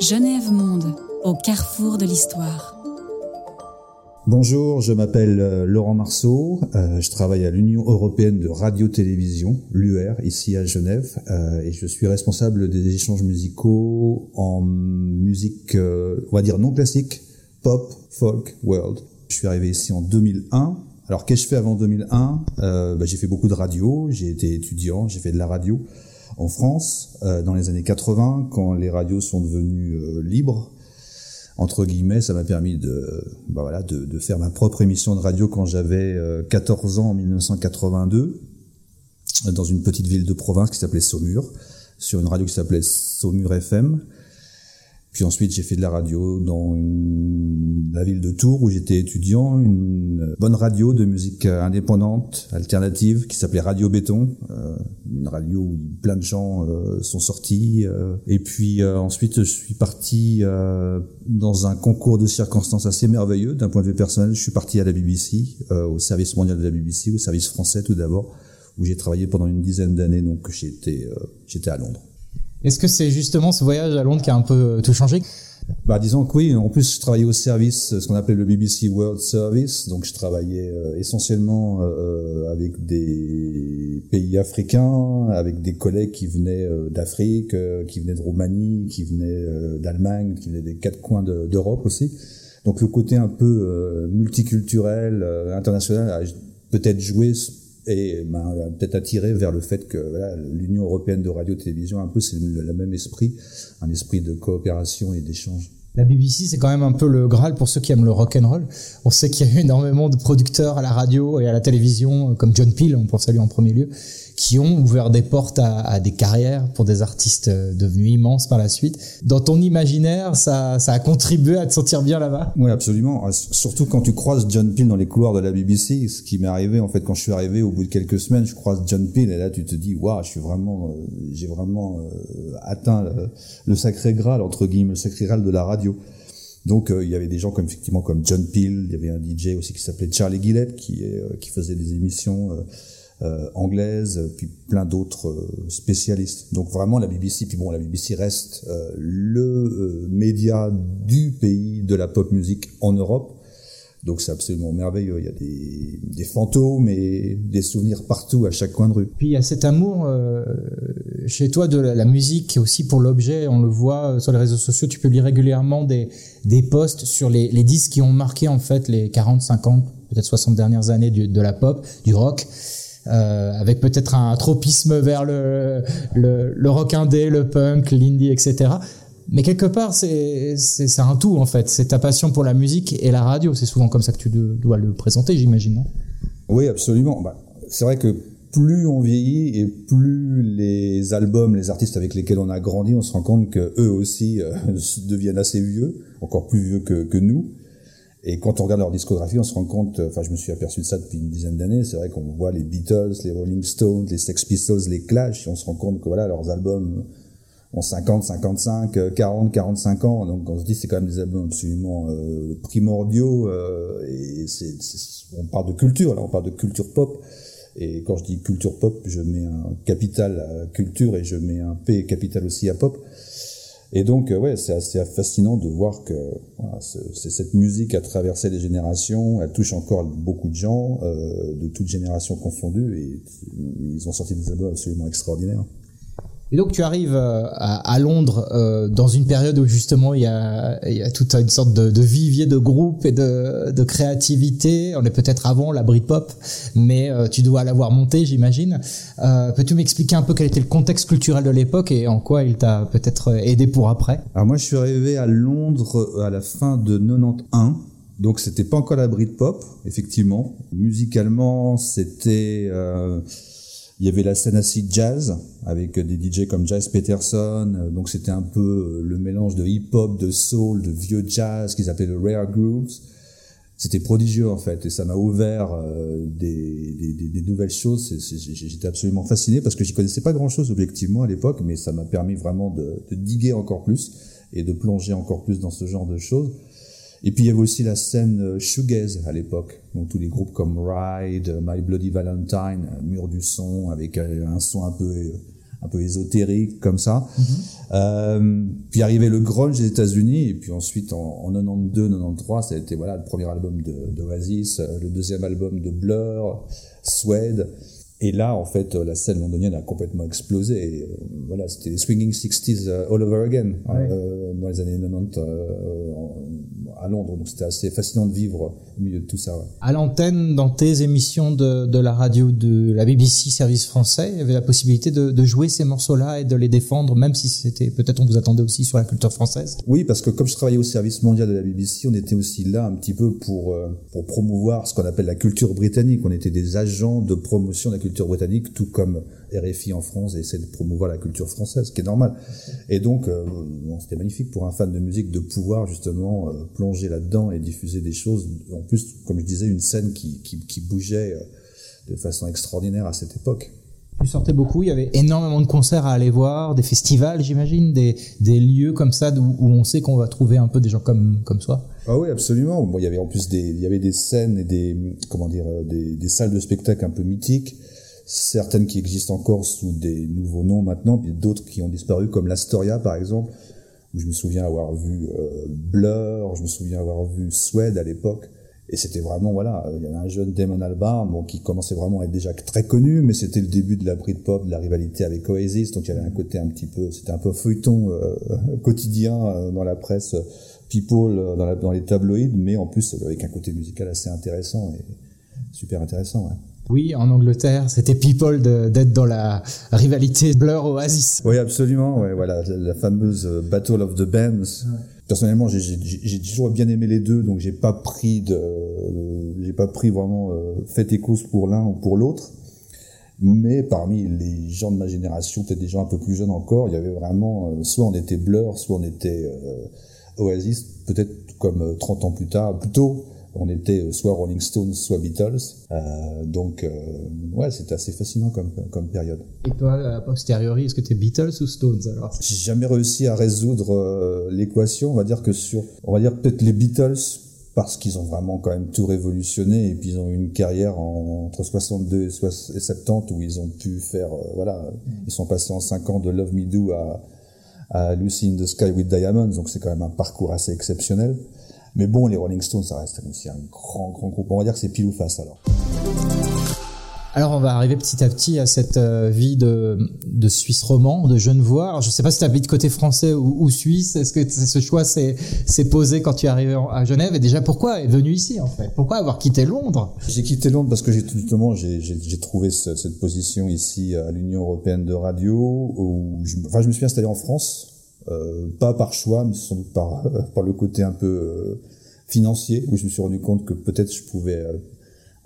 Genève Monde, au carrefour de l'histoire. Bonjour, je m'appelle euh, Laurent Marceau, euh, je travaille à l'Union européenne de radio-télévision, l'UR, ici à Genève, euh, et je suis responsable des échanges musicaux en musique, on va dire non classique, pop, folk, world. Je suis arrivé ici en 2001. Alors qu'ai-je fait avant 2001 bah, J'ai fait beaucoup de radio, j'ai été étudiant, j'ai fait de la radio en France dans les années 80, quand les radios sont devenues libres entre guillemets, ça m'a permis de, bah de, faire ma propre émission de radio quand j'avais 14 euh, ans en 1982, dans une petite ville de province qui s'appelait Saumur, sur une radio qui s'appelait Saumur FM. Puis ensuite, j'ai fait de la radio dans la ville de Tours où j'étais étudiant, une bonne radio de musique indépendante, alternative, qui s'appelait Radio Béton, euh, une radio où plein de gens euh, sont sortis. Euh. et puis ensuite, je suis parti dans un concours de circonstances assez merveilleux d'un point de vue personnel. Je suis parti à la BBC, au service mondial de la BBC, au service français tout d'abord, où j'ai travaillé pendant une dizaine d'années. Donc j'étais j'étais à Londres. Est-ce que c'est justement ce voyage à Londres qui a un peu euh, tout changé? Bah, disons que oui. En plus, je travaillais au service, ce qu'on appelait le BBC World Service. Donc, je travaillais euh, essentiellement euh, avec des pays africains, avec des collègues qui venaient d'Afrique, qui venaient de Roumanie, qui venaient d'Allemagne, qui venaient des quatre coins d'Europe aussi. Donc, le côté un peu multiculturel, international, a peut-être joué et m'a peut-être attiré vers le fait que l'Union européenne de radio-télévision, un peu, c'est le, même esprit, un esprit de coopération et d'échange. La BBC, c'est quand même un peu le Graal pour ceux qui aiment le rock and roll. On sait qu'il y a eu énormément de producteurs à la radio et à la télévision, comme John Peel, on pense à lui en premier lieu, qui ont ouvert des portes à, des carrières pour des artistes euh, devenus immenses par la suite. Dans ton imaginaire, ça, a contribué à te sentir bien là-bas? Oui, absolument. Ah, surtout quand tu croises John Peel dans les couloirs de la BBC, ce qui m'est arrivé en fait quand je suis arrivé au bout de quelques semaines, je croise John Peel et là tu te dis waouh, je suis vraiment, euh, j'ai vraiment euh, atteint le, sacré graal entre guillemets, le sacré graal de la radio. Donc il y avait des gens comme effectivement comme John Peel, il y avait un DJ aussi qui s'appelait Charlie Gillette qui faisait des émissions euh, anglaise, puis plein d'autres euh, spécialistes. Donc vraiment la BBC, puis bon la BBC reste euh, le média du pays de la pop musique en Europe. Donc c'est absolument merveilleux. Il y a des, fantômes et des souvenirs partout, à chaque coin de rue. Puis il y a cet amour euh, chez toi de la, musique aussi pour l'objet. On le voit sur les réseaux sociaux. Tu publies régulièrement des, posts sur les, les disques qui ont marqué en fait les 40, 50, peut-être 60 dernières années de la pop, du rock. Euh, avec peut-être un tropisme vers le, le, le rock indé, le punk, l'indie, etc. Mais quelque part, c'est un tout en fait. C'est ta passion pour la musique et la radio. C'est souvent comme ça que tu dois le présenter, j'imagine, Oui, absolument. Bah, c'est vrai que plus on vieillit et plus les albums, les artistes avec lesquels on a grandi, on se rend compte que eux aussi euh, deviennent assez vieux, encore plus vieux que, que nous. Et quand on regarde leur discographie, on se rend compte, enfin je me suis aperçu de ça depuis une dizaine d'années, c'est vrai qu'on voit les Beatles, les Rolling Stones, les Sex Pistols, les Clash, et on se rend compte que voilà, leurs albums ont 50, 55, 40, 45 ans, donc on se dit c'est quand même des albums absolument euh, primordiaux, euh, et c'est, on parle de culture, là on parle de culture pop, et quand je dis culture pop, je mets un capital à culture et je mets un P capital aussi à pop. Et donc, euh, c'est assez fascinant de voir que c'est cette musique a traversé les générations, elle touche encore beaucoup de gens, euh, de toutes générations confondues, et ils ont sorti des albums absolument extraordinaires. Et donc tu arrives euh, à, Londres euh, dans une période où justement il y a, toute une sorte de, vivier de groupe et de, de créativité. On est peut-être avant la Britpop, mais euh, tu dois l'avoir monté, j'imagine. Peux-tu m'expliquer un peu quel était le contexte culturel de l'époque et en quoi il t'a peut-être aidé pour après? Alors moi je suis arrivé à Londres à la fin de 91. Donc c'était pas encore la Britpop, effectivement. Musicalement, c'était il y avait la scène acid jazz avec des DJ comme Jazz Peterson. Donc c'était un peu le mélange de hip-hop, de soul, de vieux jazz qu'ils appelaient le rare grooves. C'était prodigieux en fait et ça m'a ouvert euh, des, nouvelles choses. J'étais absolument fasciné parce que j'y connaissais pas grand-chose objectivement à l'époque, mais ça m'a permis vraiment de diguer encore plus et de plonger encore plus dans ce genre de choses. Et puis il y avait aussi la scène euh, shoegaze à l'époque, donc tous les groupes comme Ride, My Bloody Valentine, Mur du son, avec euh, un son un peu un peu ésotérique comme ça. Euh, puis arrivait le grunge des États-Unis et puis ensuite en, en 92, 93, ça a été voilà le premier album de d'Oasis, euh, le deuxième album de Blur, Suede. Et là, en fait, la scène londonienne a complètement explosé. Et, euh, voilà, c'était les swinging 60s euh, all over again hein, Ouais. euh, dans les années 90 euh, en- à Londres. Donc c'était assez fascinant de vivre au milieu de tout ça. ouais. À l'antenne, dans tes émissions de, de la radio de la BBC Service Français, il y avait la possibilité de, de jouer ces morceaux-là et de les défendre, même si c'était peut-être on vous attendait aussi sur la culture française. Oui, parce que comme je travaillais au service mondial de la BBC, on était aussi là un petit peu pour, euh, pour promouvoir ce qu'on appelle la culture britannique. On était des agents de promotion de la culture britannique, tout comme RFI en France essaie de promouvoir la culture française, ce qui est normal. Et donc, euh, bon, c'était magnifique pour un fan de musique de pouvoir justement euh, plonger là-dedans et diffuser des choses. En plus, comme je disais, une scène qui, qui, qui bougeait euh, de façon extraordinaire à cette époque. Tu sortais beaucoup, il y avait énormément de concerts à aller voir, des festivals, j'imagine, des, des lieux comme ça où, où on sait qu'on va trouver un peu des gens comme, comme soi. Ah oui, absolument. Bon, il y avait en plus des, il y avait des scènes et des, comment dire, des, des salles de spectacle un peu mythiques. Certaines qui existent encore sous des nouveaux noms maintenant, puis d'autres qui ont disparu, comme l'Astoria par exemple, où je me souviens avoir vu euh, Blur, je me souviens avoir vu Suede à l'époque. Et c'était vraiment, voilà, il y avait un jeune Damon Albarn, qui commençait vraiment à être déjà très connu, mais c'était le début de la Britpop, de la rivalité avec Oasis, donc il y avait un côté un petit peu, c'était un peu feuilleton euh, quotidien euh, dans la presse, People, dans, les tabloïds, mais en plus avec un côté musical assez intéressant super intéressant. Ouais. Oui, en Angleterre, c'était people d'être dans la rivalité Blur Oasis. Oui, absolument. Ouais, voilà, la, fameuse euh, Battle of the Bands. Personnellement, j'ai- toujours bien aimé les deux, donc j'ai pas pris de, euh, j'ai pas pris vraiment euh, fait et cause pour l'un ou pour l'autre. Mais parmi les gens de ma génération, peut-être des gens un peu plus jeunes encore, il y avait vraiment, euh, soit on était Blur, soit on était euh, Oasis, peut-être comme euh, 30 ans plus tard, plus tôt, on était euh, soit Rolling Stones, soit Beatles. Euh, donc, euh, ouais, c'était assez fascinant comme, comme période. Et toi, a posteriori, est-ce que t'es Beatles ou Stones alors? J'ai jamais réussi à résoudre euh, l'équation. On va dire que sur, on va dire peut-être les Beatles parce qu'ils ont vraiment quand même tout révolutionné et puis ils ont eu une carrière en- entre 62 et, soix- et 70 où ils ont pu faire, voilà, ils sont passés en 5 ans de Love Me Do à, à Lucy in the Sky with Diamonds, donc c'est quand même un parcours assez exceptionnel. Mais bon, les Rolling Stones, ça reste aussi un grand, grand groupe. On va dire que c'est pile ou face alors. Alors on va arriver petit à petit à cette euh, vie de, de Suisse roman, de Genevois. Alors, je sais pas si tu habites côté français ou, ou suisse. Est-ce que ce choix s'est posé quand tu es arrivé en- à Genève? Et déjà, pourquoi est venu ici en fait? Pourquoi avoir quitté Londres? J'ai quitté Londres parce que justement j'ai trouvé ce- cette position ici à l'Union européenne de radio où je, enfin je me suis installé en France pas par choix mais sans doute par par le côté un peu euh, financier où je me suis rendu compte que peut-être je pouvais euh,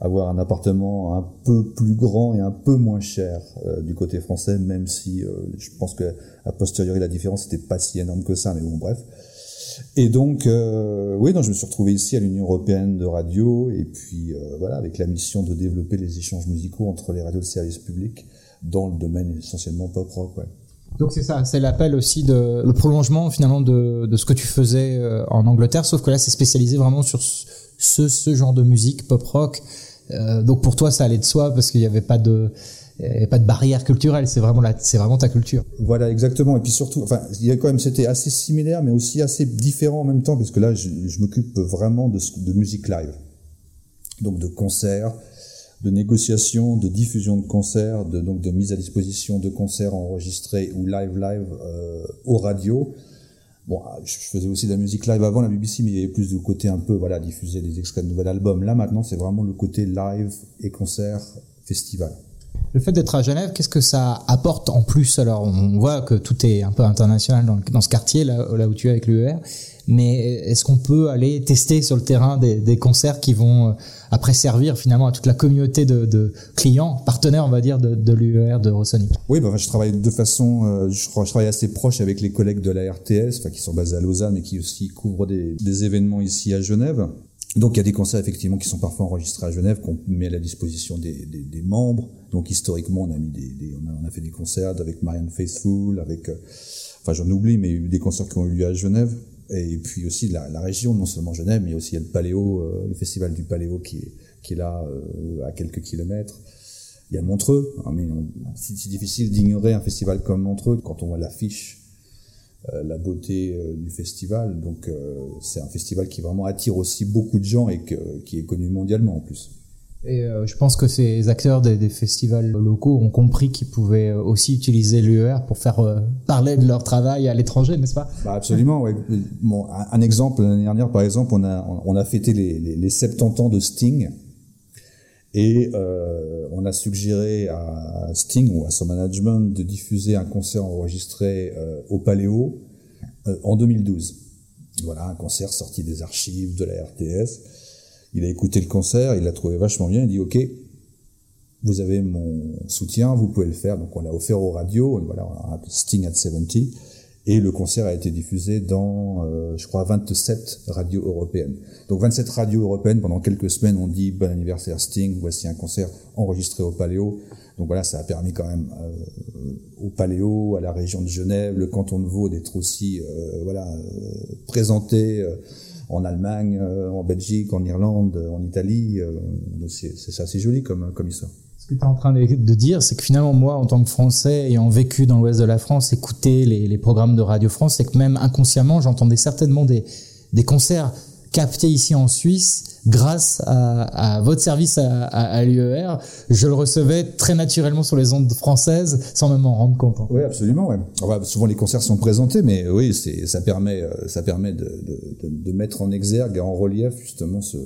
avoir un appartement un peu plus grand et un peu moins cher euh, du côté français même si euh, je pense que a posteriori la différence n'était pas si énorme que ça mais bon bref et donc, euh, oui, non, je me suis retrouvé ici à l'Union européenne de radio, et puis euh, voilà, avec la mission de développer les échanges musicaux entre les radios de service public dans le domaine essentiellement pop rock. Ouais. Donc c'est ça, c'est l'appel aussi de le prolongement finalement de, ce que tu faisais euh, en Angleterre, sauf que là c'est spécialisé vraiment sur ce, genre de musique pop rock. Euh, donc pour toi ça allait de soi parce qu'il n'y avait pas de pas de barrière culturelle, c'est vraiment la, c'est vraiment ta culture. Voilà, exactement. Et puis surtout, enfin, il y a quand même, c'était assez similaire, mais aussi assez différent en même temps, parce que là, je, m'occupe vraiment de musique live, donc de concerts, de négociations, de diffusion de concerts, de donc de mise à disposition de concerts enregistrés ou live live euh, aux radios. Bon, ah, je faisais aussi de la musique live avant la BBC, mais il y avait plus du côté un peu, voilà, diffuser des extraits de nouvel album. Là, maintenant, c'est vraiment le côté live et concert, festival. Le fait d'être à Genève, qu'est-ce que ça apporte en plus Alors, on voit que tout est un peu international dans, ce quartier, là, où tu es avec l'UER. Mais est-ce qu'on peut aller tester sur le terrain des, concerts qui vont euh, après servir finalement à toute la communauté de, clients, partenaires, on va dire, de, de l'UER, de Eurosonic Oui, bah, je travaille de façon, euh, je, travaille assez proche avec les collègues de la RTS, enfin, qui sont basés à Lausanne, mais qui aussi couvrent des événements ici à Genève. Donc, il y a des concerts effectivement qui sont parfois enregistrés à Genève, qu'on met à la disposition des, membres. Donc, historiquement, on a mis des, on, a, fait des concerts avec Marianne Faithfull, avec, euh, enfin, j'en oublie, mais des concerts qui ont eu lieu à Genève. Et puis aussi la, région, non seulement Genève, mais aussi il y a le Paléo, euh, le festival du Paléo qui est, là euh, à quelques kilomètres. Il y a Montreux, hein, mais c'est difficile d'ignorer un festival comme Montreux quand on voit l'affiche, la beauté euh, du festival. Donc euh, c'est un festival qui vraiment attire aussi beaucoup de gens et qui est connu mondialement en plus. Et je pense que ces acteurs des, festivals locaux ont compris qu'ils pouvaient aussi utiliser l'UER pour faire parler de leur travail à l'étranger, n'est-ce pas? Bah Absolument. Ouais. Bon, un, exemple, l'année dernière, par exemple, on a, on a fêté les, les, les 70 ans de Sting et euh, on a suggéré à Sting ou à son management de diffuser un concert enregistré euh, au Paléo euh, en 2012. Voilà, un concert sorti des archives de la RTS. Il a écouté le concert, il l'a trouvé vachement bien, il dit OK, vous avez mon soutien, vous pouvez le faire. Donc on l'a offert aux radios, voilà, on Sting at 70. Et le concert a été diffusé dans, euh, je crois, 27 radios européennes. Donc 27 radios européennes, pendant quelques semaines, on dit bon anniversaire Sting, voici un concert enregistré au Paléo. Donc voilà, ça a permis quand même euh, au Paléo, à la région de Genève, le canton de Vaud d'être aussi euh, voilà, présenté en Allemagne, en Belgique, en Irlande, en Italie. c'est assez joli comme, comme histoire que tu es en train de, dire, c'est que finalement, moi, en tant que Français, ayant vécu dans l'ouest de la France, écouter les, programmes de Radio France, c'est que même inconsciemment, j'entendais certainement des, concerts captés ici en Suisse grâce à, votre service à, l'UER. Je le recevais très naturellement sur les ondes françaises sans même m'en rendre compte. Oui, absolument. Ouais. souvent, les concerts sont présentés, mais oui, ça permet, euh, de, mettre en exergue et en relief justement ce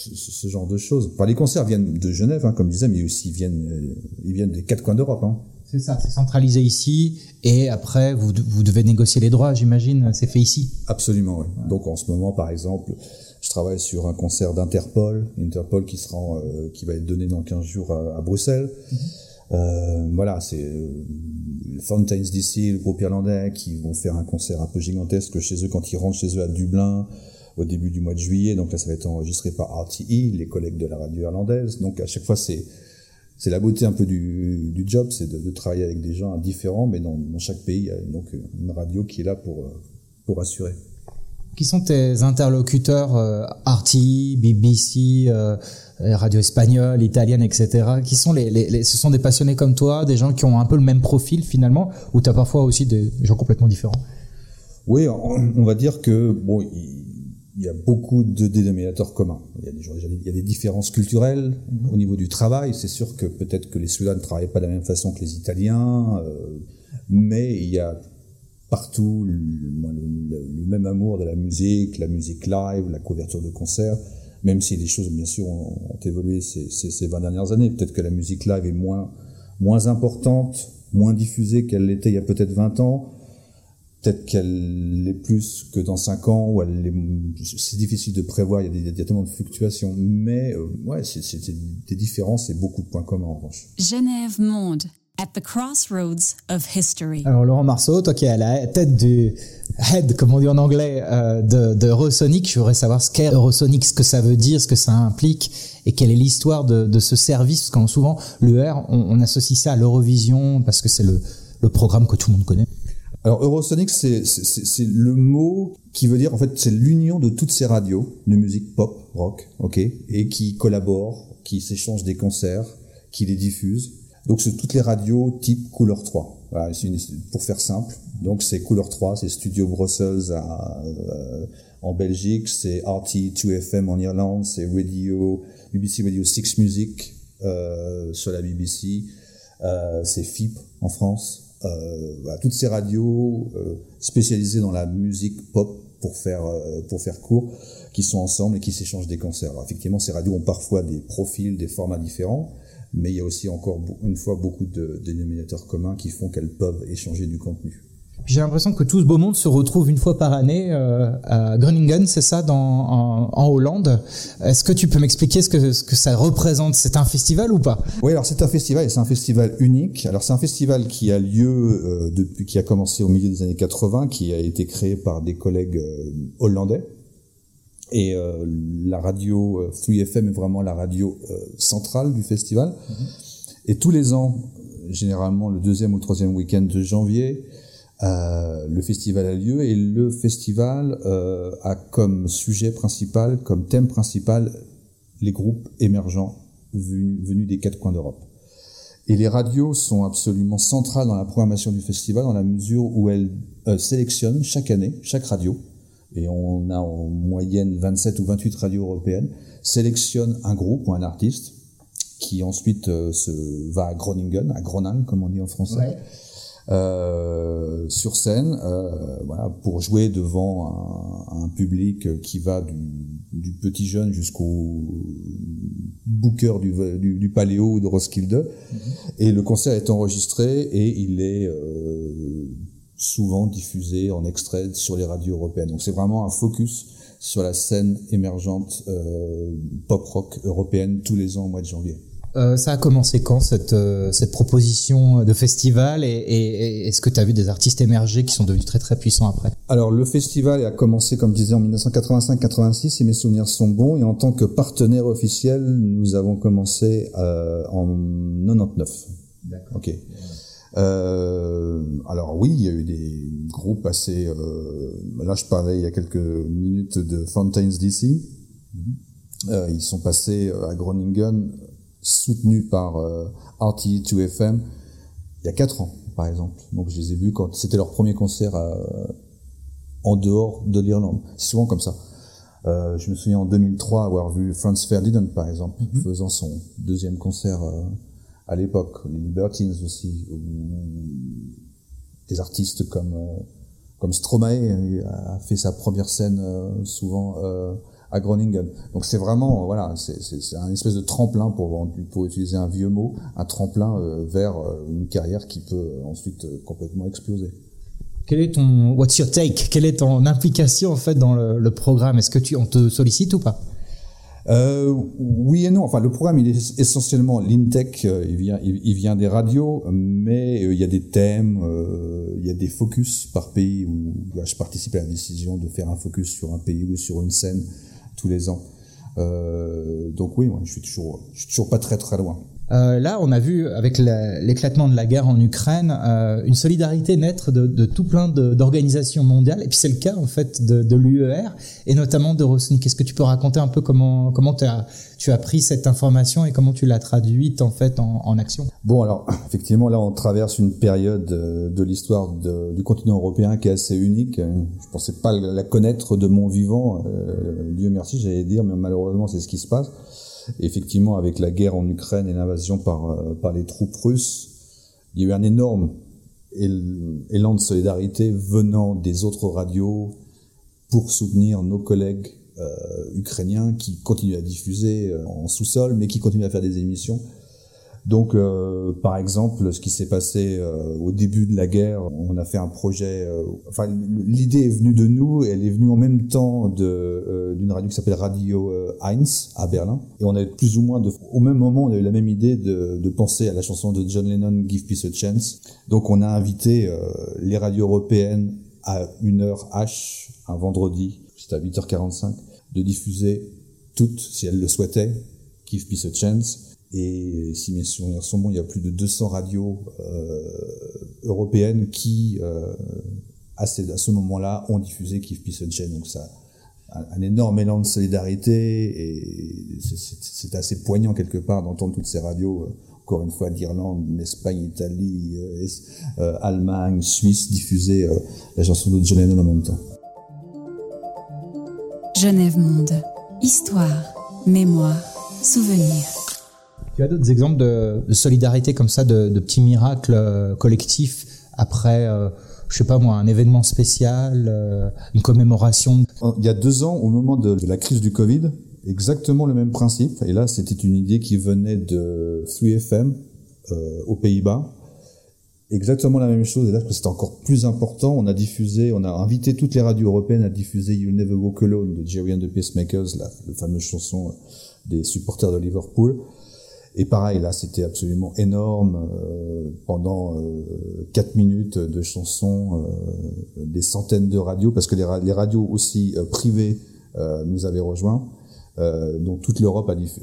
ce, genre de choses. les concerts viennent de Genève, hein, comme je disais, mais aussi ils viennent, euh, ils viennent des quatre coins d'Europe. Hein. C'est ça, c'est centralisé ici, et après vous, vous devez négocier les droits, j'imagine, c'est fait ici. Absolument, oui. Donc en ce moment, par exemple, je travaille sur un concert d'Interpol, Interpol qui sera, euh, qui va être donné dans 15 jours à, Bruxelles. Mhm. Euh, voilà, c'est Fountains DC, le groupe irlandais, qui vont faire un concert un peu gigantesque chez eux quand ils rentrent chez eux à Dublin au début du mois de juillet. Donc là, ça va être enregistré par RTE, les collègues de la radio irlandaise. Donc à chaque fois, c'est c'est la beauté un peu du, du job, c'est de, de, travailler avec des gens différents, mais dans, dans, chaque pays, il y a donc une radio qui est là pour, pour assurer. Qui sont tes interlocuteurs euh, RTE, BBC, euh, radio espagnole, italienne, etc. Qui sont les, les, ce sont des passionnés comme toi, des gens qui ont un peu le même profil finalement, ou tu as parfois aussi des gens complètement différents? Oui, on, va dire que bon, il y a beaucoup de dénominateurs communs. Il y a des, il différences culturelles au niveau du travail. C'est sûr que peut-être que les Suédois ne travaillent pas de la même façon que les Italiens, euh, mais il y a partout le, même amour de la musique, la musique live, la couverture de concerts, même si les choses, bien sûr, ont, évolué ces, ces, ces, 20 dernières années. Peut-être que la musique live est moins importante, moins diffusée qu'elle l'était il y a peut-être 20 ans, peut-être qu'elle l'est plus que dans 5 ans, ou elle c'est difficile de prévoir, il y a, des, il y a tellement de fluctuations, mais euh, ouais, c'est, des différences et beaucoup de points communs en revanche. Genève Monde, at the crossroads of history. Alors Laurent Marceau, toi qui es à la tête du head, comme on dit en anglais, euh, de, de Eurosonic, je voudrais savoir ce qu'est Eurosonic, ce que ça veut dire, ce que ça implique, et quelle est l'histoire de, de ce service, parce qu'en souvent, l'UR, on, on associe ça à l'Eurovision, parce que c'est le, le programme que tout le monde connaît. Alors Eurosonic, c'est le mot qui veut dire en fait c'est l'union de toutes ces radios de musique pop, rock, ok, et qui collaborent, qui s'échangent des concerts, qui les diffusent. Donc c'est toutes les radios type Couleur 3. Voilà, pour faire simple. Donc c'est Couleur 3, c'est Studio Brussels à, euh, en Belgique, c'est RT2FM en Irlande, c'est Radio BBC Radio 6 Music euh, sur la BBC, euh, c'est FIP en France. Euh, toutes ces radios euh, spécialisées dans la musique pop pour faire euh, pour faire court, qui sont ensemble et qui s'échangent des concerts. Effectivement, ces radios ont parfois des profils, des formats différents, mais il y a aussi encore une fois beaucoup de dénominateurs communs qui font qu'elles peuvent échanger du contenu. J'ai l'impression que tout ce beau monde se retrouve une fois par année euh, à Groningen, c'est ça, dans, en, en Hollande. Est-ce que tu peux m'expliquer ce que, ce que ça représente? C'est un festival ou pas? Oui, alors c'est un festival et c'est un festival unique. Alors c'est un festival qui a lieu euh, depuis, qui a commencé au milieu des années 80, qui a été créé par des collègues euh, hollandais. Et euh, la radio 3FM est vraiment la radio centrale du festival. Mm-hmm. Et tous les ans, généralement le deuxième ou le troisième week-end de janvier, euh, le festival a lieu et le festival euh, a comme sujet principal, comme thème principal, les groupes émergents venus, des quatre coins d'Europe. Et les radios sont absolument centrales dans la programmation du festival dans la mesure où elles euh, sélectionnent chaque année, chaque radio, et on a en moyenne 27 ou 28 radios européennes, sélectionne un groupe ou un artiste qui ensuite se va à Groningen, à Groningen comme on dit en français, euh, sur scène, euh, voilà, pour jouer devant un, un, public qui va du, du petit jeune jusqu'au booker du, du, du, Paléo de Roskilde. Mm -hmm. Et le concert est enregistré et il est euh, souvent diffusé en extrait sur les radios européennes. Donc c'est vraiment un focus sur la scène émergente euh, pop rock européenne tous les ans au mois de janvier. Euh, ça a commencé quand cette, euh, cette proposition de festival et, et, et est-ce que tu as vu des artistes émerger qui sont devenus très très puissants après? Alors le festival a commencé comme je disais en 1985-86 si mes souvenirs sont bons et en tant que partenaire officiel nous avons commencé euh, en 99. D'accord. Ok. Euh, alors oui, il y a eu des groupes assez. Euh, là, je parlais il y a quelques minutes de Fountains DC. Mm -hmm. euh, ils sont passés à Groningen, soutenus par euh, RTE2FM, il y a quatre ans, par exemple. Donc je les ai vus quand c'était leur premier concert à, en dehors de l'Irlande. C'est souvent comme ça. Euh, je me souviens en 2003 avoir vu Franz Ferdinand, par exemple, mm -hmm. faisant son deuxième concert euh, à l'époque, les Libertines aussi, des artistes comme euh, comme Stromae a fait sa première scène souvent à Groningen. Donc c'est vraiment voilà, c'est un espèce de tremplin pour pour utiliser un vieux mot, un tremplin vers une carrière qui peut ensuite complètement exploser. Quel est ton what's your take? Quelle est ton implication en fait dans le, le programme? Est-ce que tu on te sollicite ou pas? Euh, oui et non. Enfin, le programme, il est essentiellement l'intech. Euh, il vient, il, il, vient des radios, mais euh, il y a des thèmes, euh, il y a des focus par pays où là, je participe à la décision de faire un focus sur un pays ou sur une scène tous les ans. Euh, donc oui, moi, je suis toujours, je suis toujours pas très très loin. Euh, là, on a vu avec l'éclatement de la guerre en Ukraine euh, une solidarité naître de, de tout plein d'organisations mondiales. Et puis c'est le cas en fait de, de l'UER et notamment de Rosny. Est-ce que tu peux raconter un peu comment comment as, tu as pris cette information et comment tu l'as traduite en fait en, en, action? Bon, alors effectivement, là, on traverse une période de l'histoire du continent européen qui est assez unique. Je pensais pas la connaître de mon vivant. Euh, Dieu merci, j'allais dire, mais malheureusement, c'est ce qui se passe effectivement, avec la guerre en Ukraine et l'invasion par, euh, par les troupes russes, il y a eu un énorme élan de solidarité venant des autres radios pour soutenir nos collègues euh, ukrainiens qui continuent à diffuser euh, en sous-sol, mais qui continuent à faire des émissions donc, euh, par exemple, ce qui s'est passé euh, au début de la guerre, on a fait un projet. Euh, enfin, l'idée est venue de nous, elle est venue en même temps d'une radio qui s'appelle Radio Heinz à Berlin, et on avait plus ou moins au même moment, on a eu la même idée de, de penser à la chanson de John Lennon, Give Peace a Chance. Donc, on a invité les radios européennes à une heure H, un vendredi, c'était à 8h45, de diffuser toutes, si elles le souhaitaient, Give Peace a Chance et si mes souvenirs sont bons, il y a plus de 200 radios euh, européennes qui, euh, à, ce moment-là, ont diffusé Kif Peace Chain. Donc ça, un, énorme élan de solidarité et c'est assez poignant quelque part d'entendre toutes ces radios. Euh, encore une fois, d'Irlande, d'Espagne, Italie, euh, Allemagne, Suisse, diffuser la chanson de John Lennon en même temps. Genève Monde. Histoire, mémoire, souvenir. Tu as d'autres exemples de, de, solidarité comme ça, de, de petits miracles euh, collectifs après, euh, je sais pas moi, un événement spécial, euh, une commémoration? Il y a deux ans, au moment de, la crise du Covid, exactement le même principe. Et là, c'était une idée qui venait de 3FM euh, aux Pays-Bas. Exactement la même chose. Et là, c'était encore plus important. On a diffusé, on a invité toutes les radios européennes à diffuser You Never Walk Alone de Jerry and the Pacemakers, la, la fameuse chanson des supporters de Liverpool. Et pareil, là, c'était absolument énorme. Euh, pendant euh, 4 minutes de chansons, euh, des centaines de radios, parce que les, ra les radios aussi euh, privées euh, nous avaient rejoints. donc toute l'Europe a, diff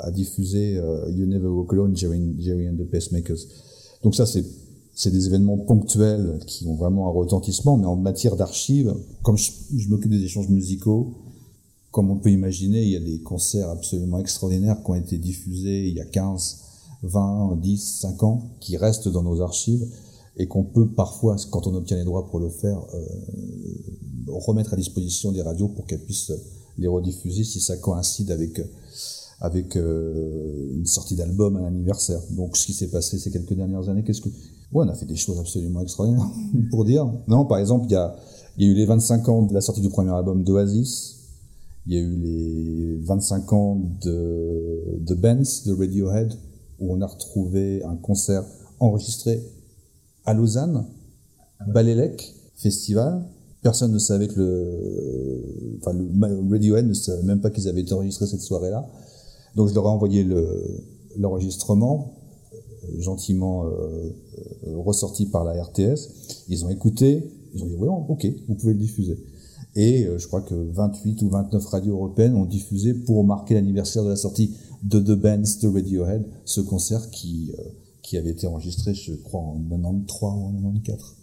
a, diffusé You Never Walk Alone, Jerry, Jerry and the Pacemakers. Donc ça, c'est des événements ponctuels qui ont vraiment un retentissement, mais en matière d'archives, comme je m'occupe des échanges musicaux, comme on peut imaginer, il y a des concerts absolument extraordinaires qui ont été diffusés il y a 15, 20, 10, 5 ans, qui restent dans nos archives et qu'on peut parfois, quand on obtient les droits pour le faire, euh, remettre à disposition des radios pour qu'elles puissent les rediffuser si ça coïncide avec avec euh, une sortie d'album, un anniversaire. Donc ce qui s'est passé ces quelques dernières années, qu'est-ce que ouais, on a fait des choses absolument extraordinaires pour dire. Non, par exemple, il y a il y a eu les 25 ans de la sortie du premier album d'Oasis. Il y a eu les 25 ans de, de Benz, de Radiohead, où on a retrouvé un concert enregistré à Lausanne, Balélec Festival. Personne ne savait que le, enfin, le Radiohead ne savait même pas qu'ils avaient été enregistrés cette soirée-là. Donc je leur ai envoyé l'enregistrement, euh, gentiment euh, euh, ressorti par la RTS. Ils ont écouté, ils ont dit oui, ok, vous pouvez le diffuser. Et je crois que 28 ou 29 radios européennes ont diffusé pour marquer l'anniversaire de la sortie de The Bands de Radiohead, ce concert qui, qui avait été enregistré, je crois, en 93 ou en 94.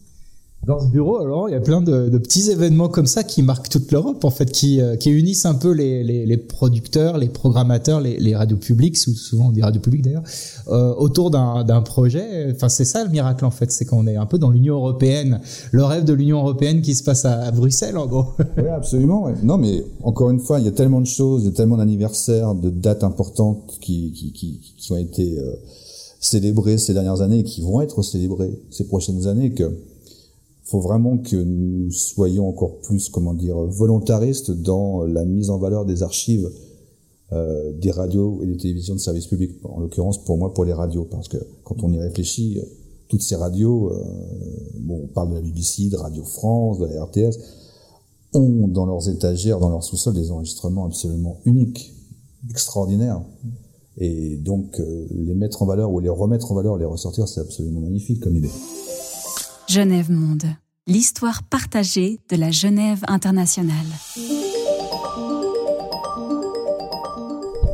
Dans ce bureau, alors, il y a plein de, de petits événements comme ça qui marquent toute l'Europe, en fait, qui, euh, qui unissent un peu les, les, les producteurs, les programmateurs, les, les, radios publiques, souvent des radios publiques d'ailleurs, euh, autour d'un projet. Enfin, c'est ça le miracle, en fait, c'est qu'on est un peu dans l'Union européenne, le rêve de l'Union européenne qui se passe à, Bruxelles, en gros. Oui, absolument. Ouais. Non, mais encore une fois, il y a tellement de choses, il y a tellement d'anniversaires, de dates importantes qui, qui, qui, qui ont été euh, célébrées ces dernières années et qui vont être célébrées ces prochaines années que faut vraiment que nous soyons encore plus, comment dire, volontaristes dans la mise en valeur des archives euh, des radios et des télévisions de service public. En l'occurrence, pour moi, pour les radios, parce que quand on y réfléchit, euh, toutes ces radios, euh, on parle de la BBC, de Radio France, de la RTS, ont dans leurs étagères, dans leur sous-sol, des enregistrements absolument uniques, extraordinaires. Et donc, les mettre en valeur ou les remettre en valeur, les ressortir, c'est absolument magnifique comme idée. Genève Monde, l'histoire partagée de la Genève internationale.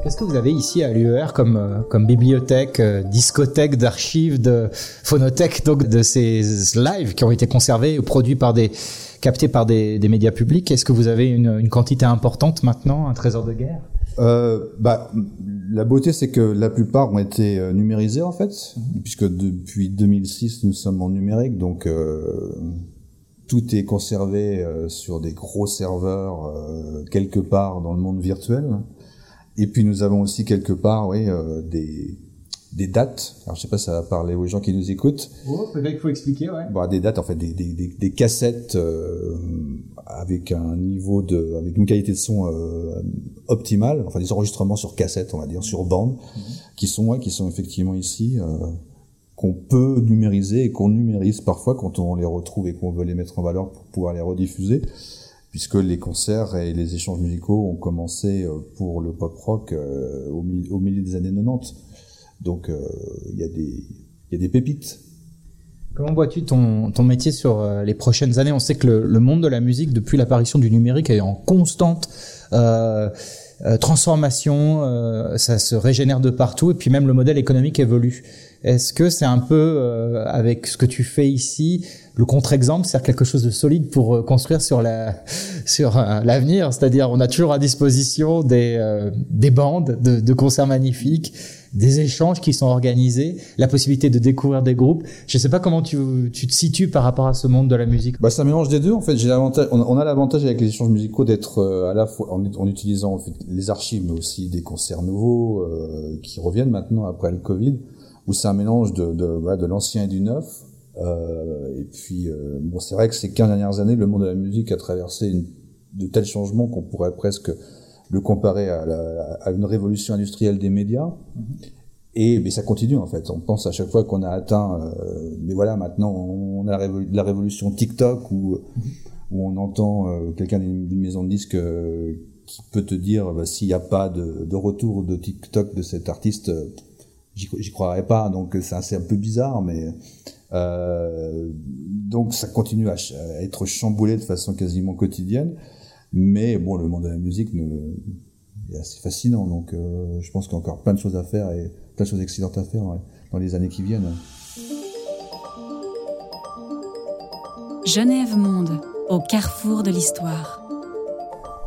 Qu'est-ce que vous avez ici à l'UER comme, euh, comme bibliothèque, euh, discothèque d'archives, de phonothèque, donc de ces lives qui ont été conservés ou produits par des, captés par des, médias publics. Est-ce que vous avez une, quantité importante maintenant, un trésor de guerre? Euh, bah, la beauté, c'est que la plupart ont été euh, numérisés en fait, puisque depuis 2006 nous sommes en numérique, donc euh, tout est conservé sur des gros serveurs quelque part dans le monde virtuel. Et puis nous avons aussi quelque part, oui, des des dates. Alors je sais pas si ça va parler aux gens qui nous écoutent. Oh, peut-être qu'il faut expliquer, ouais. Bon, des dates, en fait, des, des, des, des cassettes euh, avec un niveau de, avec une qualité de son euh, optimale, enfin des enregistrements sur cassette, on va dire, sur bande, mm-hmm. qui sont, ouais, qui sont effectivement ici, euh, qu'on peut numériser et qu'on numérise parfois quand on les retrouve et qu'on veut les mettre en valeur pour pouvoir les rediffuser puisque les concerts et les échanges musicaux ont commencé pour le pop rock au milieu des années 90. Donc euh, il y, a des, y a des pépites. Comment vois-tu ton, ton métier sur euh, les prochaines années? On sait que le, le, monde de la musique, depuis l'apparition du numérique, est en constante euh, transformation, euh, ça se régénère de partout, et puis même le modèle économique évolue. Est-ce que c'est un peu, euh, avec ce que tu fais ici, le contre-exemple, c'est quelque chose de solide pour construire sur la sur l'avenir? C'est-à-dire, on a toujours à disposition des, des bandes de, de concerts magnifiques, des échanges qui sont organisés, la possibilité de découvrir des groupes. Je ne sais pas comment tu, te situes par rapport à ce monde de la musique. Bah, c'est un mélange des deux. En fait, j'ai l'avantage, on, a l'avantage avec les échanges musicaux d'être euh, à la fois en, utilisant les archives, mais aussi des concerts nouveaux euh, qui reviennent maintenant après le Covid, où c'est un mélange de, l'ancien et du neuf. Euh, et puis, bon, c'est vrai que ces 15 dernières années, le monde de la musique a traversé de tels changements qu'on pourrait presque le comparer à, la, à, une révolution industrielle des médias. Mm -hmm. Et mais ça continue en fait. On pense à chaque fois qu'on a atteint, euh, mais voilà, maintenant on a la, révol la révolution TikTok où, mm -hmm. où on entend euh, quelqu'un d'une maison de disques euh, qui peut te dire bah, s'il n'y a pas de, de, retour de TikTok de cet artiste, j'y croirais pas. Donc c'est un peu bizarre, mais donc ça continue à, à être chamboulé de façon quasiment quotidienne. Mais bon, le monde de la musique ne, est assez fascinant, donc euh, je pense qu'il y a encore plein de choses à faire et plein de choses excellentes à faire ouais, dans les années qui viennent. Genève Monde, au carrefour de l'histoire.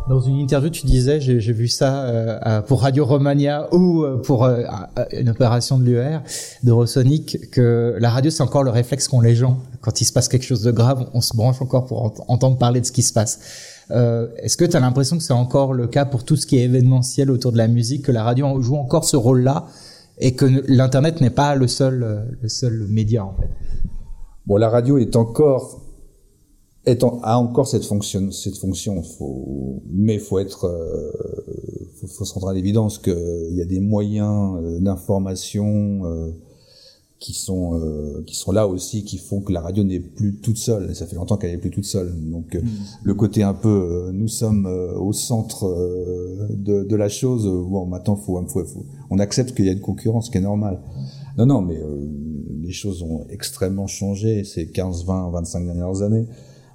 Dans une interview, tu disais, j'ai vu ça euh, pour Radio Romania ou euh, pour euh, une opération de l'UR, d'Eurosonic, que la radio, c'est encore le réflexe qu'ont les gens. Quand il se passe quelque chose de grave, on se branche encore pour entendre parler de ce qui se passe. Est-ce que tu as l'impression que c'est encore le cas pour tout ce qui est événementiel autour de la musique, que la radio joue encore ce rôle-là et que l'Internet n'est pas le seul, le seul média en fait? Bon, la radio est encore a encore cette fonction, cette fonction. Mais faut être, euh, faut, faut, se rendre à l'évidence qu'il y a des moyens euh, d'information euh, qui sont euh, qui sont là aussi, qui font que la radio n'est plus toute seule. Ça fait longtemps qu'elle n'est plus toute seule. Donc mm. le côté un peu, nous sommes au centre de, de, la chose. Bon, maintenant, faut, faut, faut on accepte qu'il y a une concurrence, qui est normal. Non, non, mais les choses ont extrêmement changé ces 15, 20, 25 dernières années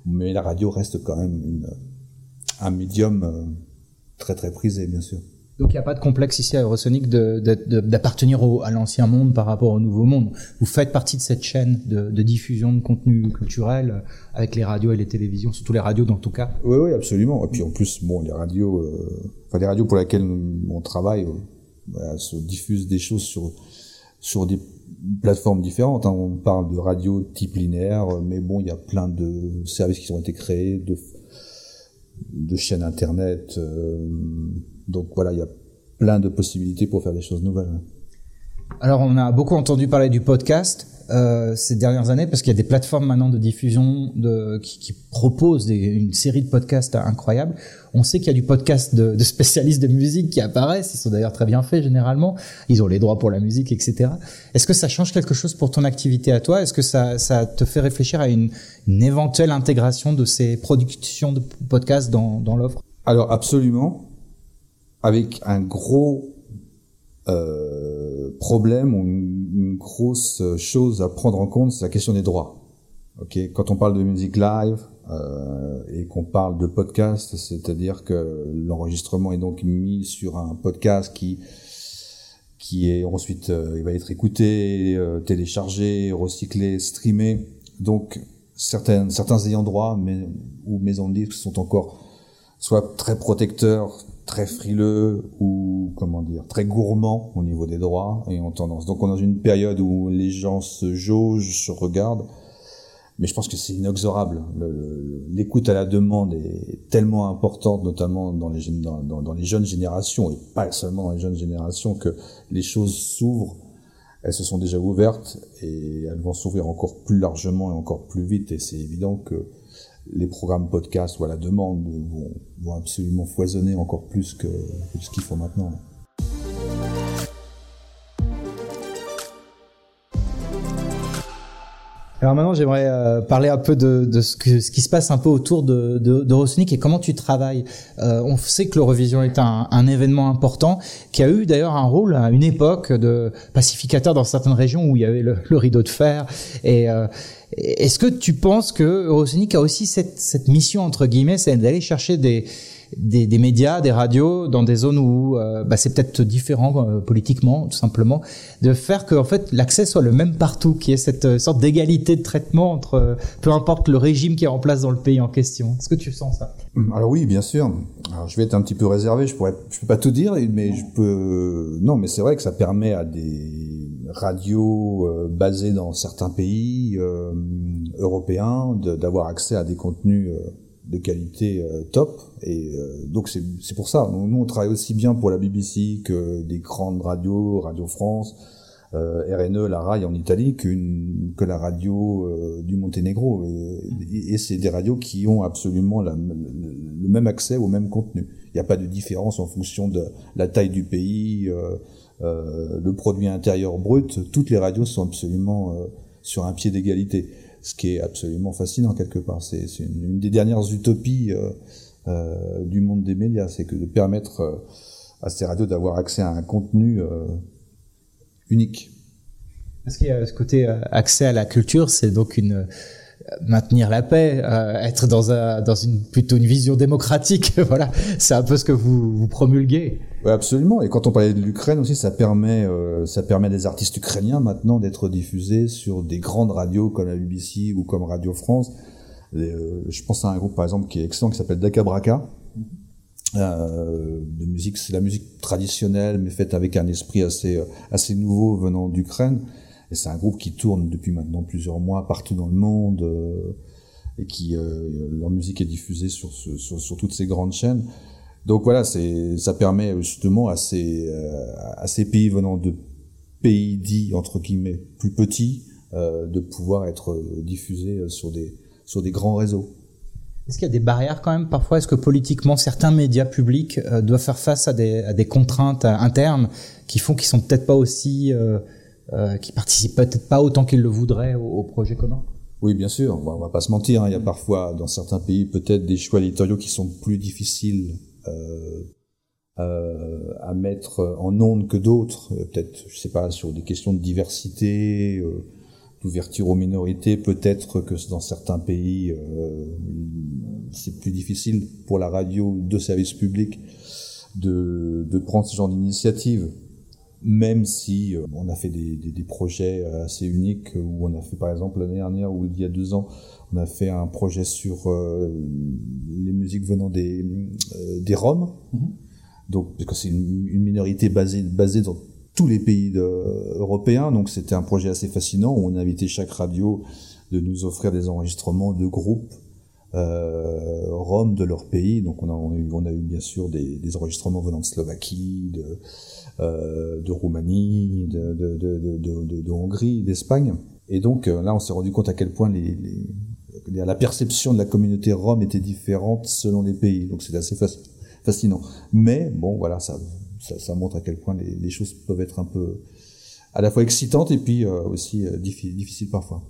mais la radio reste quand même une, un médium euh, très très prisé, bien sûr. Donc il n'y a pas de complexe ici à Eurosonic d'appartenir à l'ancien monde par rapport au nouveau monde. Vous faites partie de cette chaîne de, diffusion de contenu culturel euh, avec les radios et les télévisions, surtout les radios dans tout cas. Oui, oui, absolument. Et puis en plus, bon, les radios, euh, enfin les radios pour lesquelles on travaille, se diffusent des choses sur sur des plateformes différentes. Hein. On parle de radio type linéaire, mais bon, il y a plein de services qui ont été créés, de, de chaînes internet. Euh, donc voilà, il y a plein de possibilités pour faire des choses nouvelles. Alors, on a beaucoup entendu parler du podcast. Euh, ces dernières années parce qu'il y a des plateformes maintenant de diffusion de, qui, qui proposent des, une série de podcasts incroyables. On sait qu'il y a du podcast de, de, spécialistes de musique qui apparaissent. Ils sont d'ailleurs très bien faits généralement. Ils ont les droits pour la musique, etc. Est-ce que ça change quelque chose pour ton activité à toi? Est-ce que ça, ça te fait réfléchir à une, une éventuelle intégration de ces productions de podcasts dans, dans l'offre? Alors absolument, avec un gros euh, problème ou une, grosse chose à prendre en compte, c'est la question des droits. Ok, quand on parle de musique live euh, et qu'on parle de podcast, c'est-à-dire que l'enregistrement est donc mis sur un podcast qui qui est ensuite euh, il va être écouté, téléchargé, recyclé, streamé. Donc certains certains ayants droit mais, ou maisons de disques sont encore soit très protecteurs, très frileux ou comment dire très gourmand au niveau des droits et en tendance. Donc on est dans une période où les gens se jaugent, se regardent, mais je pense que c'est inexorable. L'écoute à la demande est tellement importante, notamment dans les, dans, dans, les jeunes générations et pas seulement dans les jeunes générations, que les choses s'ouvrent. Elles se sont déjà ouvertes et elles vont s'ouvrir encore plus largement et encore plus vite. Et c'est évident que les programmes podcast ou à la demande vont, absolument foisonner encore plus que ce qu'ils font maintenant. Alors maintenant, j'aimerais euh, parler un peu de, de ce, que, ce, qui se passe un peu autour de, de, de et comment tu travailles. Euh, on sait que l'Eurovision est un, un, événement important qui a eu d'ailleurs un rôle à une époque de pacificateur dans certaines régions où il y avait le, le rideau de fer. Et euh, est-ce que tu penses que Eurosonic a aussi cette, cette mission entre guillemets, c'est d'aller chercher des des, médias, des radios dans des zones où euh, bah, c'est peut-être différent euh, politiquement, tout simplement, de faire que en fait l'accès soit le même partout, qu'il y ait cette euh, sorte d'égalité de traitement entre peu importe le régime qui est en place dans le pays en question. Est-ce que tu sens ça? Hum, Alors oui, bien sûr. Alors, je vais être un petit peu réservé, je pourrais, je peux pas tout dire, mais je peux. Non, mais c'est vrai que ça permet à des radios basées dans certains pays européens d'avoir accès à des contenus de qualité euh, top. Et euh, donc c'est pour ça. Nous, on travaille aussi bien pour la BBC que des grandes radios, Radio France, euh, RNE, la RAI en Italie, que la radio du Monténégro. Et, c'est des radios qui ont absolument la, le, même accès au même contenu. Il n'y a pas de différence en fonction de la taille du pays, le produit intérieur brut. Toutes les radios sont absolument sur un pied d'égalité ce qui est absolument fascinant quelque part. C'est une, des dernières utopies euh, euh, du monde des médias, c'est que de permettre euh, à ces radios d'avoir accès à un contenu unique. Parce qu'il y a ce côté accès à la culture, c'est donc une maintenir la paix, être dans, un, dans une plutôt une vision démocratique. voilà, c'est un peu ce que vous, promulguez. Oui, absolument. Et quand on parlait de l'Ukraine aussi, ça permet, euh, ça permet des artistes ukrainiens maintenant d'être diffusés sur des grandes radios comme la BBC ou comme Radio France. Euh, je pense à un groupe par exemple qui est excellent qui s'appelle Dakabraka, euh, de musique, c'est la musique traditionnelle, mais faite avec un esprit assez, assez nouveau venant d'Ukraine. Et c'est un groupe qui tourne depuis maintenant plusieurs mois partout dans le monde et qui leur musique est diffusée sur, sur, toutes ces grandes chaînes. Donc voilà, ça permet justement à ces, à ces pays venant de pays dits entre guillemets plus petits euh, de pouvoir être diffusés sur des sur des grands réseaux. Est-ce qu'il y a des barrières quand même parfois? Est-ce que politiquement certains médias publics euh, doivent faire face à des, à des contraintes internes qui font qu'ils sont peut-être pas aussi, euh, euh, qui participent peut-être pas autant qu'ils le voudraient au, projet commun Oui, bien sûr. On va pas se mentir. Hein. Il y a parfois dans certains pays peut-être des choix éditoriaux qui sont plus difficiles euh, euh, à mettre en onde que d'autres. Peut-être, je sais pas, sur des questions de diversité d'ouverture aux minorités, peut-être que dans certains pays, euh, c'est plus difficile pour la radio de service public de, de prendre ce genre d'initiative. Même si euh, on a fait des, des, des, projets assez uniques, où on a fait par exemple l'année dernière ou il y a deux ans, on a fait un projet sur euh, les musiques venant des, euh, des Roms. Mm-hmm. Donc, parce que c'est une, une, minorité basée, basée dans tous les pays de, européens. Donc c'était un projet assez fascinant où on a invité chaque radio de nous offrir des enregistrements de groupes euh, roms de leur pays. Donc on a, on a, eu, on a eu bien sûr des, des, enregistrements venant de Slovaquie, de, euh, de Roumanie, de, Hongrie, d'Espagne. Et donc euh, là on s'est rendu compte à quel point la perception de la communauté rome était différente selon les pays. Donc c'était assez fascinant. Mais bon voilà, ça montre à quel point les, choses peuvent être un peu à la fois excitantes et puis euh, aussi euh, difficiles parfois.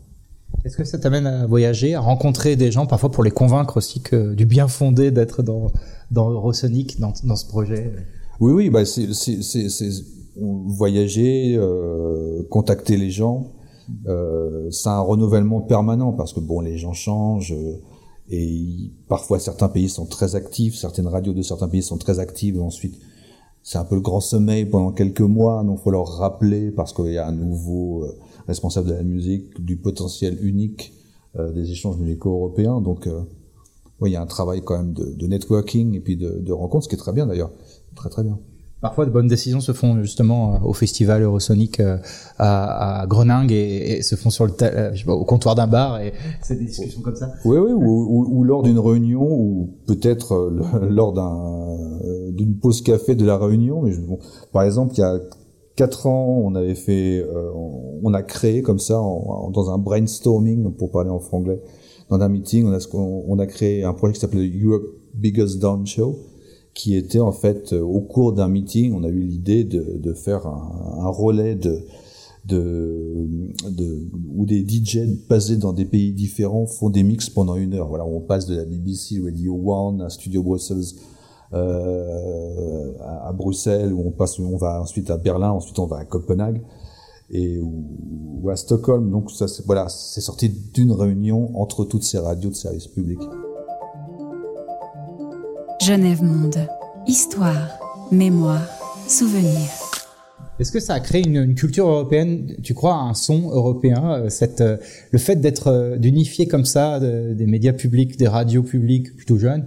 Est-ce que ça t'amène à voyager, à rencontrer des gens, parfois pour les convaincre aussi du bien fondé d'être dans, dans Eurosonic, dans ce projet? Oui, oui, bah c'est voyager, euh, contacter les gens. Euh, c'est un renouvellement permanent parce que bon, les gens changent. Euh, et parfois certains pays sont très actifs, certaines radios de certains pays sont très actives, ensuite c'est un peu le grand sommeil pendant quelques mois, donc faut leur rappeler parce qu'il y a un nouveau responsable de la musique, du potentiel unique des échanges musicaux européens. Donc, oui, il y a un travail quand même de, de networking et puis de, de rencontres, ce qui est très bien d'ailleurs, très très bien. Parfois, de bonnes décisions se font justement euh, au festival Eurosonic euh, à, à Groningue et, et, se font sur le euh, je sais pas, au comptoir d'un bar et c'est des discussions comme ça. Oui, oui, ou, ou, ou lors d'une réunion ou peut-être lors d'un d'une pause café de la réunion. Mais bon, par exemple, il y a quatre ans, on avait fait, on a créé comme ça en, dans un brainstorming pour parler en franglais, dans un meeting, on a, on a créé un projet qui s'appelait Europe Biggest Down Show qui était en fait euh, au cours d'un meeting, on a eu l'idée de, de, faire un, un relais de, de, de, où des DJ basés dans des pays différents font des mix pendant une heure. Voilà, on passe de la BBC Radio One à Studio Brussels euh, à, Bruxelles, où on passe, on va ensuite à Berlin, ensuite on va à Copenhague et ou, ou à Stockholm. Donc ça, c'est, voilà, c'est sorti d'une réunion entre toutes ces radios de service public. Genève Monde. Histoire, mémoire, souvenir. Est-ce que ça a créé une, une, culture européenne? Tu crois à un son européen euh, cette, euh, Le fait d'être euh, d'unifier comme ça de, des médias publics, des radios publiques plutôt jeunes,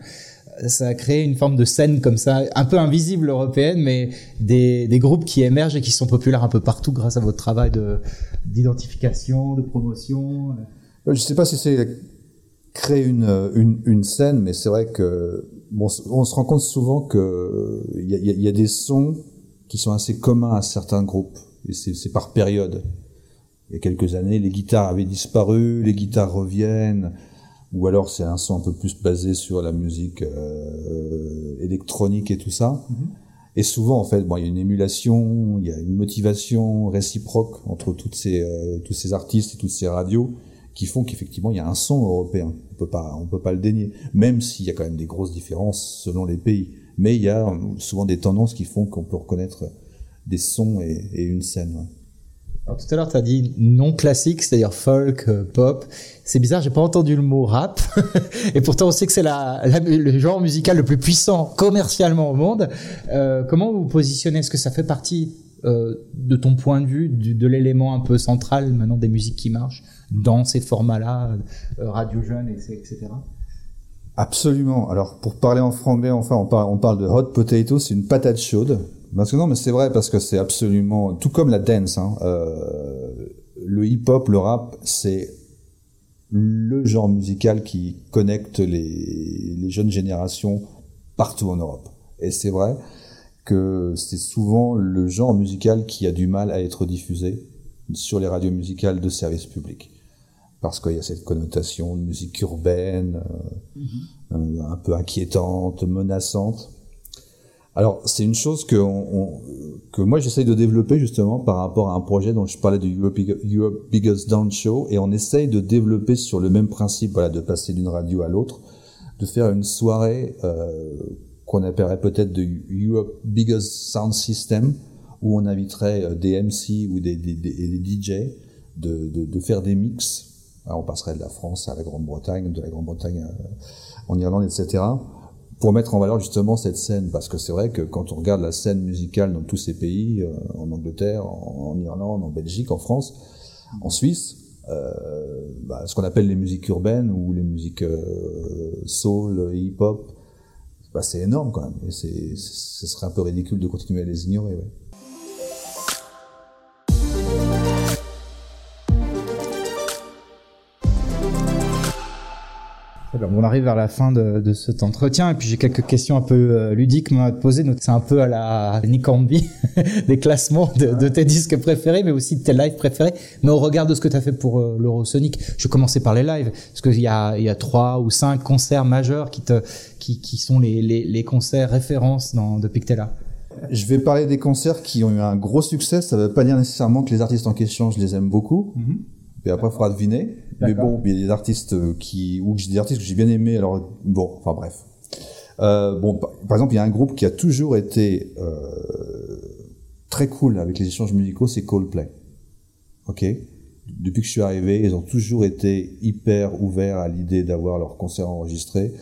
ça a créé une forme de scène comme ça, un peu invisible européenne, mais des, des groupes qui émergent et qui sont populaires un peu partout grâce à votre travail d'identification, de, de, promotion. Je ne sais pas si c'est créer une, une, une scène, mais c'est vrai que bon, on se rend compte souvent que il y a, y a, des sons qui sont assez communs à certains groupes. Et c'est par période. Il y a quelques années, les guitares avaient disparu, les guitares reviennent, ou alors c'est un son un peu plus basé sur la musique euh, électronique et tout ça. Mm-hmm. Et souvent, en fait, bon, il y a une émulation, il y a une motivation réciproque entre toutes ces, euh, tous ces artistes et toutes ces radios qui font qu'effectivement il y a un son européen. On peut pas, peut pas le dénier, même s'il y a quand même des grosses différences selon les pays. Mais il y a souvent des tendances qui font qu'on peut reconnaître des sons et, une scène. Alors, tout à l'heure, tu as dit non classique, c'est-à-dire folk, euh, pop. C'est bizarre, j'ai pas entendu le mot rap. et pourtant, on sait que c'est le genre musical le plus puissant commercialement au monde. Euh, comment vous positionnez? Est-ce que ça fait partie euh, de ton point de vue, de l'élément un peu central maintenant des musiques qui marchent? Dans ces formats-là, euh, radio jeune, etc. Absolument. Alors pour parler en franglais, enfin on parle, on parle de hot potato, c'est une patate chaude. Parce non, mais c'est vrai parce que c'est absolument tout comme la dance. Hein, euh, le hip-hop, le rap, c'est le genre musical qui connecte les jeunes générations partout en Europe. Et c'est vrai que c'est souvent le genre musical qui a du mal à être diffusé sur les radios musicales de service public parce qu'il y a cette connotation de musique urbaine, euh, mhm. un peu inquiétante, menaçante. Alors c'est une chose que, on, que moi j'essaye de développer justement par rapport à un projet dont je parlais du Europe, Biggest Down Show et on essaye de développer sur le même principe, voilà, de passer d'une radio à l'autre, de faire une soirée euh, qu'on appellerait peut-être de Europe Biggest Sound System où on inviterait euh, des MC ou des, des, des, DJ de, de, de faire des mix on passerait de la France à la Grande-Bretagne, de la Grande-Bretagne euh, en Irlande, etc. Pour mettre en valeur justement cette scène, parce que c'est vrai que quand on regarde la scène musicale dans tous ces pays, euh, en Angleterre, en, Irlande, en Belgique, en France, en Suisse, euh, bah, ce qu'on appelle les musiques urbaines ou les musiques soul, hip-hop, bah, c'est énorme quand même. Et ce serait un peu ridicule de continuer à les ignorer. On arrive vers la fin de, de cet entretien et puis j'ai quelques questions un peu euh, ludiques à te poser. C'est un peu à la Nick des classements de, tes disques préférés, mais aussi de tes lives préférés. Mais au regard de ce que tu as fait pour euh, l'Eurosonic, je vais commencer par les lives, parce qu'il y a, il y a trois ou cinq concerts majeurs qui, te, qui, qui sont les, les, les concerts références dans, depuis que tu es là. Je vais parler des concerts qui ont eu un gros succès. Ça ne veut pas dire nécessairement que les artistes en question, je les aime beaucoup. Mm-hmm. Et après, il faudra deviner. Mais bon, il y a des artistes qui, ou des artistes que j'ai bien aimés. Alors bon, enfin bref. Euh, bon, par, exemple, il y a un groupe qui a toujours été euh, très cool avec les échanges musicaux, c'est Coldplay. Ok? Depuis que je suis arrivé, ils ont toujours été hyper ouverts à l'idée d'avoir leurs concerts enregistrés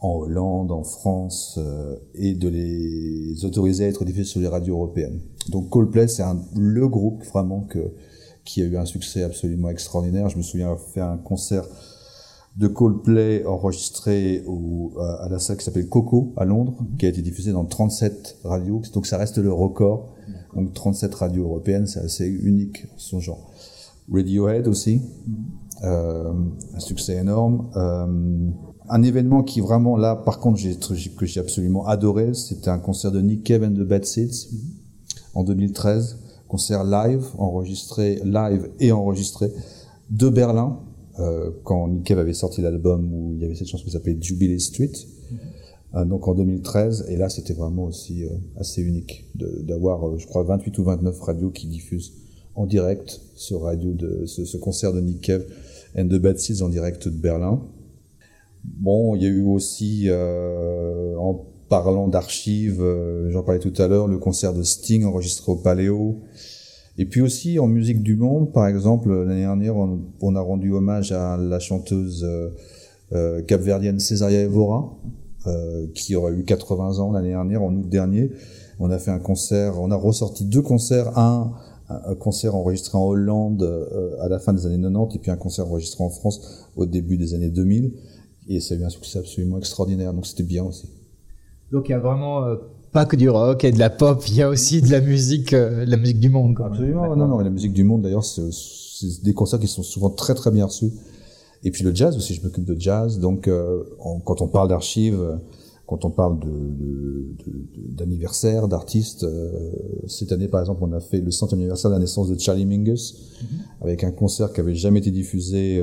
en Hollande, en France, euh, et de les autoriser à être diffusés sur les radios européennes. Donc Coldplay, c'est le groupe vraiment que qui a eu un succès absolument extraordinaire. Je me souviens avoir fait un concert de Coldplay enregistré au, à la salle qui s'appelle Coco à Londres, mhm. qui a été diffusé dans 37 radios. Donc ça reste le record. Donc 37 radios européennes, c'est assez unique son genre. Radiohead aussi, mhm. euh, un succès énorme. Euh, un événement qui vraiment là, par contre, j'ai, que j'ai absolument adoré, c'était un concert de Nick Cave and the Bad Seeds mhm. en 2013 concert live, enregistré live et enregistré de Berlin, euh, quand Nick Cave avait sorti l'album où il y avait cette chanson qui s'appelait Jubilee Street, euh, donc en 2013, et là c'était vraiment aussi euh, assez unique d'avoir, je crois, 28 ou 29 radios qui diffusent en direct ce radio de ce concert de Nick Cave and the Bad Seeds en direct de Berlin. Bon, il y a eu aussi en parlant d'archives, euh, j'en parlais tout à l'heure, le concert de Sting enregistré au Paléo. Et puis aussi en musique du monde, par exemple, l'année dernière, on, a rendu hommage à la chanteuse euh, euh, capverdienne Césaria Evora, qui aurait eu 80 ans l'année dernière, en août dernier. On a fait un concert, on a ressorti deux concerts, un, un concert enregistré en Hollande à la fin des années 90 et puis un concert enregistré en France au début des années 2000. Et ça a eu un succès absolument extraordinaire, donc c'était bien aussi. Donc il y a vraiment euh, pas que du rock et de la pop, il y a aussi de la musique, euh, la musique du monde. Absolument, non, non, la musique du monde d'ailleurs, c'est des concerts qui sont souvent très très bien reçus. Et puis le jazz aussi, je m'occupe de jazz. Donc euh, quand on parle d'archives, quand on parle d'anniversaire, de, d'artistes, cette année par exemple, on a fait le centième anniversaire de la naissance de Charlie Mingus, mm-hmm. avec un concert qui avait jamais été diffusé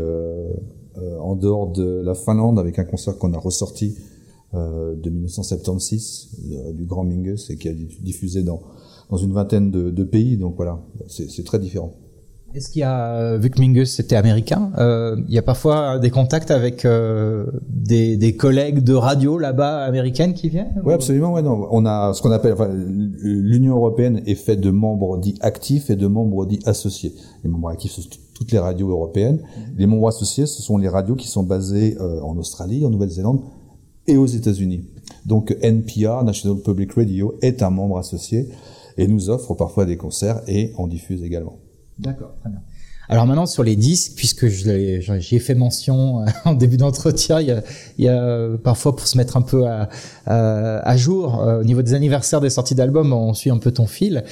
en dehors de la Finlande, avec un concert qu'on a ressorti euh, de 1976 euh, du Grand Mingus et qui a diffusé dans dans une vingtaine de, de pays. Donc voilà, c'est très différent. Est-ce qu'il y a, vu que Mingus c'était américain, euh, il y a parfois des contacts avec euh, des, des, collègues de radio là-bas américaines qui viennent Oui, absolument. Ouais, non. On a ce qu'on appelle enfin, l'Union européenne est faite de membres dits actifs et de membres dits associés. Les membres actifs, ce sont toutes les radios européennes. Les membres associés, ce sont les radios qui sont basées euh, en Australie, en Nouvelle-Zélande, et aux États-Unis. Donc NPR, National Public Radio, est un membre associé et nous offre parfois des concerts et en diffuse également. D'accord, très bien. Alors maintenant sur les disques, puisque j'y ai fait mention euh, en début d'entretien, il y a, il y a parfois pour se mettre un peu à, à, jour au niveau des anniversaires des sorties d'albums, on suit un peu ton fil.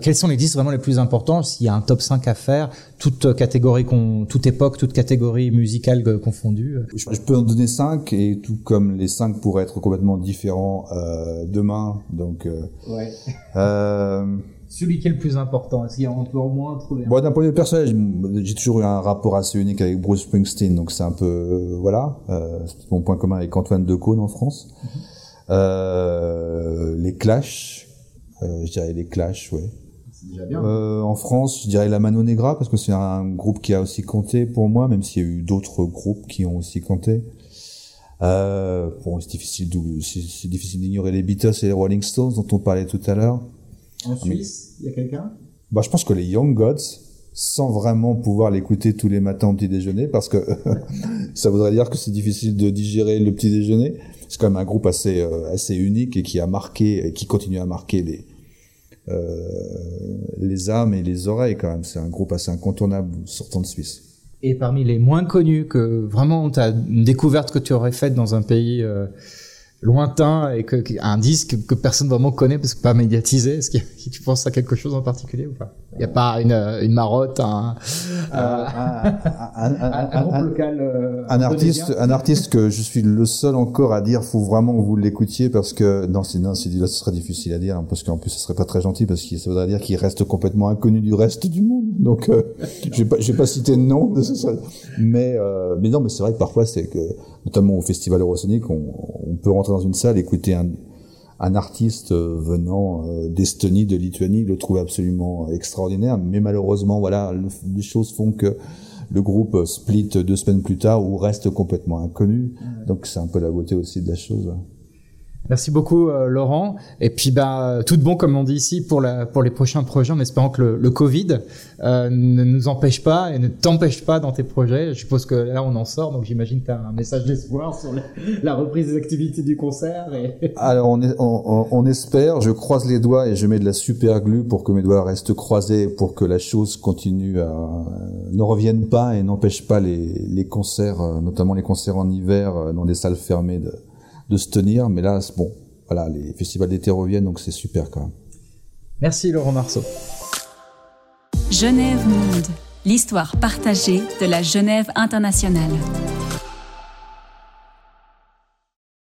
quels sont les disques vraiment les plus importants? S'il y a un top 5 à faire, toute catégorie, toute époque, toute catégorie musicale confondue. Je, peux en donner 5 et tout comme les 5 pourraient être complètement différents demain. Donc ouais. Celui qui est le plus important, est-ce qu'il y a un peu au moins trouver Bon, d'un point de vue personnel, j'ai toujours eu un rapport assez unique avec Bruce Springsteen, donc c'est un peu euh, voilà, euh, c'est mon point commun avec Antoine Decaune en France. Mhm. euh, les Clash, je dirais les Clash, ouais. Déjà bien. En France, je dirais la Mano Negra parce que c'est un groupe qui a aussi compté pour moi, même s'il y a eu d'autres groupes qui ont aussi compté. Bon, c'est difficile d'ignorer les Beatles et les Rolling Stones dont on parlait tout à l'heure. En Suisse, il y a quelqu'un? Bah, je pense que les Young Gods, sans vraiment pouvoir l'écouter tous les matins au petit déjeuner, parce que ça voudrait dire que c'est difficile de digérer le petit déjeuner. C'est quand même un groupe assez euh, assez unique et qui a marqué, et qui continue à marquer les euh, les âmes et les oreilles quand même. C'est un groupe assez incontournable sortant de Suisse et parmi les moins connus que vraiment tu as une découverte que tu aurais faite dans un pays euh, lointain et que, un disque que personne vraiment connaît parce que pas médiatisé. Est-ce que tu penses à quelque chose en particulier ou pas? Il n'y a pas une, une marotte un, un, un, local euh, un artiste un artiste que je suis le seul encore à dire faut vraiment que vous l'écoutiez parce que non c'est non c'est là ce serait difficile à dire parce qu'en plus ce serait pas très gentil parce que ça voudrait dire qu'il reste complètement inconnu du reste du monde. Donc euh, je vais pas je vais pas citer de nom de ce mais euh, mais non mais c'est vrai que parfois c'est que notamment au festival Eurosonic on, on peut rentrer dans une salle écouter un un artiste euh, venant euh, d'Estonie, de Lituanie, le trouve absolument extraordinaire. Mais malheureusement, voilà, les choses font que le groupe split deux semaines plus tard ou reste complètement inconnu. Donc c'est un peu la beauté aussi de la chose. Merci beaucoup euh, Laurent. Et puis bah tout de bon comme on dit ici pour la pour les prochains projets en espérant que le, le Covid euh, ne nous empêche pas et ne t'empêche pas dans tes projets. Je suppose que là on en sort donc j'imagine que tu as un message d'espoir sur la, reprise des activités du concert. Alors on, est, on, on, espère, je croise les doigts et je mets de la super glue pour que mes doigts restent croisés pour que la chose continue à ne revienne pas et n'empêche pas les, les concerts, euh, notamment les concerts en hiver dans des salles fermées de de se tenir. Mais là, bon, voilà, les festivals d'été reviennent, donc c'est super quand même. Merci Laurent Marceau. Genève Monde, l'histoire partagée de la Genève internationale.